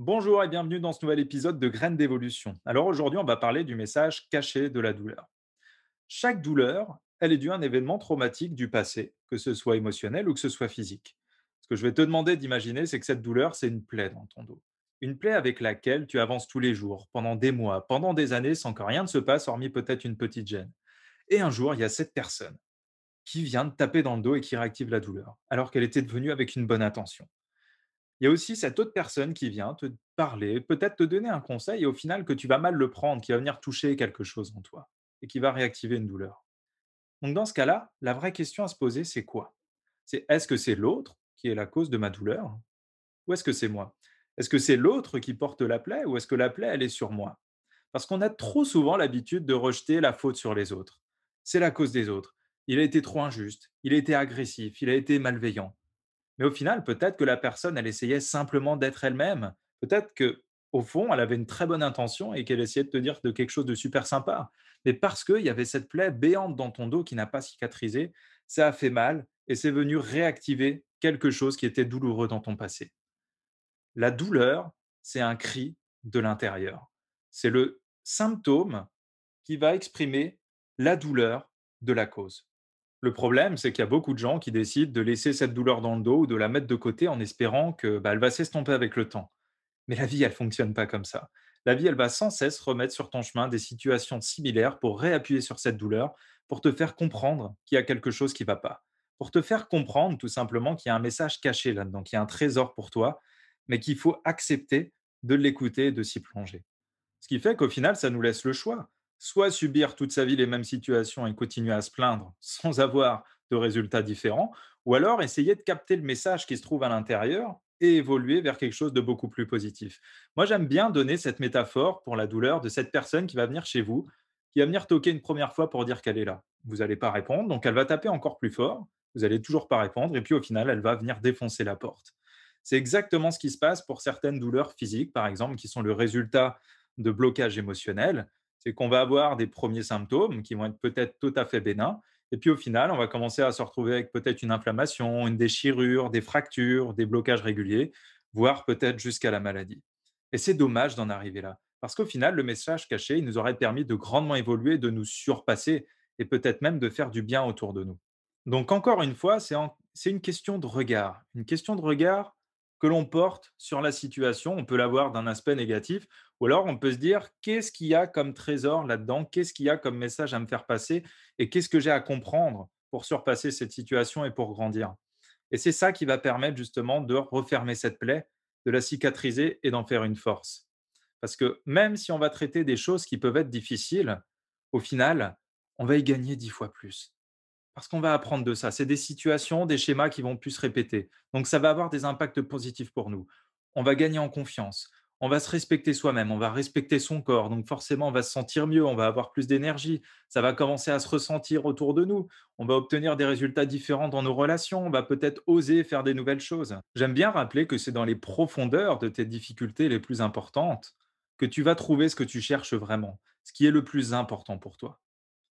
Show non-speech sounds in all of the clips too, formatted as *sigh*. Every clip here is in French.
Bonjour et bienvenue dans ce nouvel épisode de Graines d'évolution. Alors aujourd'hui, on va parler du message caché de la douleur. Chaque douleur, elle est due à un événement traumatique du passé, que ce soit émotionnel ou que ce soit physique. Ce que je vais te demander d'imaginer, c'est que cette douleur, c'est une plaie dans ton dos. Une plaie avec laquelle tu avances tous les jours, pendant des mois, pendant des années, sans que rien ne se passe, hormis peut-être une petite gêne. Et un jour, il y a cette personne qui vient de taper dans le dos et qui réactive la douleur, alors qu'elle était devenue avec une bonne intention. Il y a aussi cette autre personne qui vient te parler, peut-être te donner un conseil et au final que tu vas mal le prendre, qui va venir toucher quelque chose en toi et qui va réactiver une douleur. Donc dans ce cas-là, la vraie question à se poser, c'est quoi? C'est est-ce que c'est l'autre qui est la cause de ma douleur ou est-ce que c'est moi? Est-ce que c'est l'autre qui porte la plaie ou est-ce que la plaie, elle est sur moi? Parce qu'on a trop souvent l'habitude de rejeter la faute sur les autres. C'est la cause des autres. Il a été trop injuste, il a été agressif, il a été malveillant. Mais au final, peut-être que la personne, elle essayait simplement d'être elle-même. Peut-être que au fond, elle avait une très bonne intention et qu'elle essayait de te dire de quelque chose de super sympa. Mais parce qu'il y avait cette plaie béante dans ton dos qui n'a pas cicatrisé, ça a fait mal et c'est venu réactiver quelque chose qui était douloureux dans ton passé. La douleur, c'est un cri de l'intérieur. C'est le symptôme qui va exprimer la douleur de la cause. Le problème, c'est qu'il y a beaucoup de gens qui décident de laisser cette douleur dans le dos ou de la mettre de côté en espérant que, bah, va s'estomper avec le temps. Mais la vie, elle fonctionne pas comme ça. La vie, elle va sans cesse remettre sur ton chemin des situations similaires pour réappuyer sur cette douleur, pour te faire comprendre qu'il y a quelque chose qui va pas. Pour te faire comprendre tout simplement qu'il y a un message caché là-dedans, qu'il y a un trésor pour toi, mais qu'il faut accepter de l'écouter et de s'y plonger. Ce qui fait qu'au final, ça nous laisse le choix soit subir toute sa vie les mêmes situations et continuer à se plaindre *laughs* sans avoir de résultats différents, ou alors essayer de capter le message qui se trouve à l'intérieur et évoluer vers quelque chose de beaucoup plus positif. Moi, j'aime bien donner cette métaphore pour la douleur de cette personne qui va venir chez vous, qui va venir toquer une première fois pour dire qu'elle est là. Vous n'allez pas répondre, donc elle va taper encore plus fort, vous n'allez toujours pas répondre, et puis au final, elle va venir défoncer la porte. C'est exactement ce qui se passe pour certaines douleurs physiques, par exemple, qui sont le résultat de blocages émotionnels c'est qu'on va avoir des premiers symptômes qui vont être peut-être tout à fait bénins. Et puis au final, on va commencer à se retrouver avec peut-être une inflammation, une déchirure, des fractures, des blocages réguliers, voire peut-être jusqu'à la maladie. Et c'est dommage d'en arriver là. Parce qu'au final, le message caché, il nous aurait permis de grandement évoluer, de nous surpasser et peut-être même de faire du bien autour de nous. Donc encore une fois, c'est une question de regard. Une question de regard que l'on porte sur la situation. On peut l'avoir d'un aspect négatif, ou alors on peut se dire qu'est-ce qu'il y a comme trésor là-dedans, qu'est-ce qu'il y a comme message à me faire passer, et qu'est-ce que j'ai à comprendre pour surpasser cette situation et pour grandir? Et c'est ça qui va permettre justement de refermer cette plaie, de la cicatriser et d'en faire une force. Parce que même si on va traiter des choses qui peuvent être difficiles, au final, on va y gagner dix fois plus. Parce qu'on va apprendre de ça. C'est des situations, des schémas qui vont plus se répéter. Donc ça va avoir des impacts positifs pour nous. On va gagner en confiance. On va se respecter soi-même, on va respecter son corps. Donc forcément, on va se sentir mieux, on va avoir plus d'énergie. Ça va commencer à se ressentir autour de nous. On va obtenir des résultats différents dans nos relations. On va peut-être oser faire des nouvelles choses. J'aime bien rappeler que c'est dans les profondeurs de tes difficultés les plus importantes que tu vas trouver ce que tu cherches vraiment, ce qui est le plus important pour toi.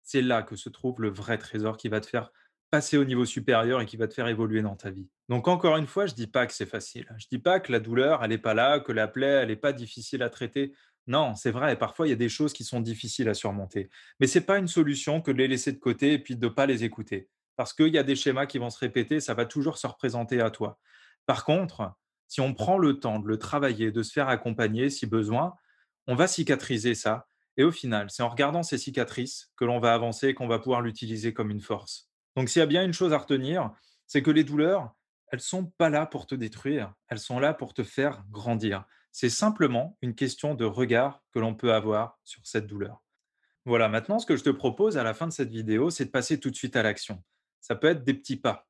C'est là que se trouve le vrai trésor qui va te faire passer au niveau supérieur et qui va te faire évoluer dans ta vie. Donc encore une fois, je dis pas que c'est facile. Je ne dis pas que la douleur, elle n'est pas là, que la plaie, elle n'est pas difficile à traiter. Non, c'est vrai, parfois il y a des choses qui sont difficiles à surmonter. Mais ce n'est pas une solution que de les laisser de côté et puis de ne pas les écouter. Parce qu'il y a des schémas qui vont se répéter, ça va toujours se représenter à toi. Par contre, si on prend le temps de le travailler, de se faire accompagner si besoin, on va cicatriser ça et au final, c'est en regardant ces cicatrices que l'on va avancer et qu'on va pouvoir l'utiliser comme une force. Donc s'il y a bien une chose à retenir, c'est que les douleurs, elles ne sont pas là pour te détruire, elles sont là pour te faire grandir. C'est simplement une question de regard que l'on peut avoir sur cette douleur. Voilà, maintenant ce que je te propose à la fin de cette vidéo, c'est de passer tout de suite à l'action. Ça peut être des petits pas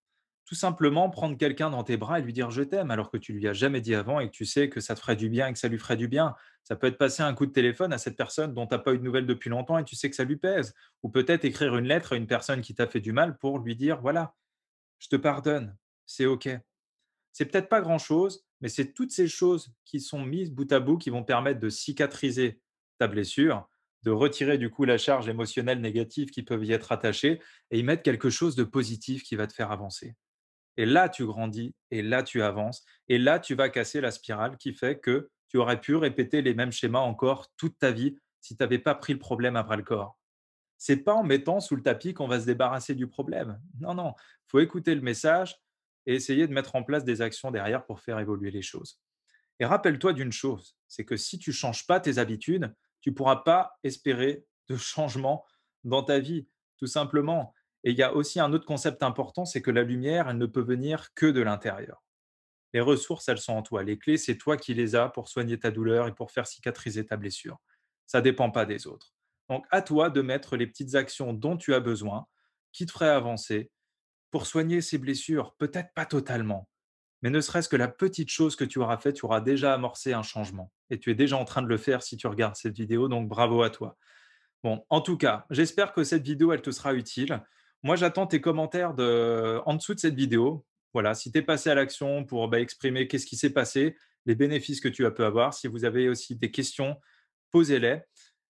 tout simplement prendre quelqu'un dans tes bras et lui dire je t'aime alors que tu lui as jamais dit avant et que tu sais que ça te ferait du bien et que ça lui ferait du bien. Ça peut être passer un coup de téléphone à cette personne dont tu n'as pas eu de nouvelles depuis longtemps et tu sais que ça lui pèse. Ou peut-être écrire une lettre à une personne qui t'a fait du mal pour lui dire voilà, je te pardonne, c'est OK. C'est peut-être pas grand-chose, mais c'est toutes ces choses qui sont mises bout à bout qui vont permettre de cicatriser ta blessure, de retirer du coup la charge émotionnelle négative qui peut y être attachée et y mettre quelque chose de positif qui va te faire avancer. Et là, tu grandis, et là, tu avances, et là, tu vas casser la spirale qui fait que tu aurais pu répéter les mêmes schémas encore toute ta vie si tu n'avais pas pris le problème bras le corps. C'est pas en mettant sous le tapis qu'on va se débarrasser du problème. Non, non, faut écouter le message et essayer de mettre en place des actions derrière pour faire évoluer les choses. Et rappelle-toi d'une chose, c'est que si tu ne changes pas tes habitudes, tu ne pourras pas espérer de *laughs* changement dans ta vie, tout simplement. Et il y a aussi un autre concept important, c'est que la lumière, elle ne peut venir que de l'intérieur. Les ressources, elles sont en toi. Les clés, c'est toi qui les as pour soigner ta douleur et pour faire cicatriser ta blessure. Ça ne dépend pas des autres. Donc, à toi de mettre les petites actions dont tu as besoin, qui te feraient avancer, pour soigner ces blessures. Peut-être pas totalement, mais ne serait-ce que la petite chose que tu auras faite, tu auras déjà amorcé un changement. Et tu es déjà en train de le faire si tu regardes cette vidéo, donc bravo à toi. Bon, en tout cas, j'espère que cette vidéo, elle te sera utile. Moi, j'attends tes commentaires de... en dessous de cette vidéo. Voilà, si tu es passé à l'action pour bah, exprimer qu'est-ce qui s'est passé, les bénéfices que tu as pu avoir. Si vous avez aussi des questions, posez-les.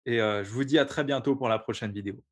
Et euh, je vous dis à très bientôt pour la prochaine vidéo.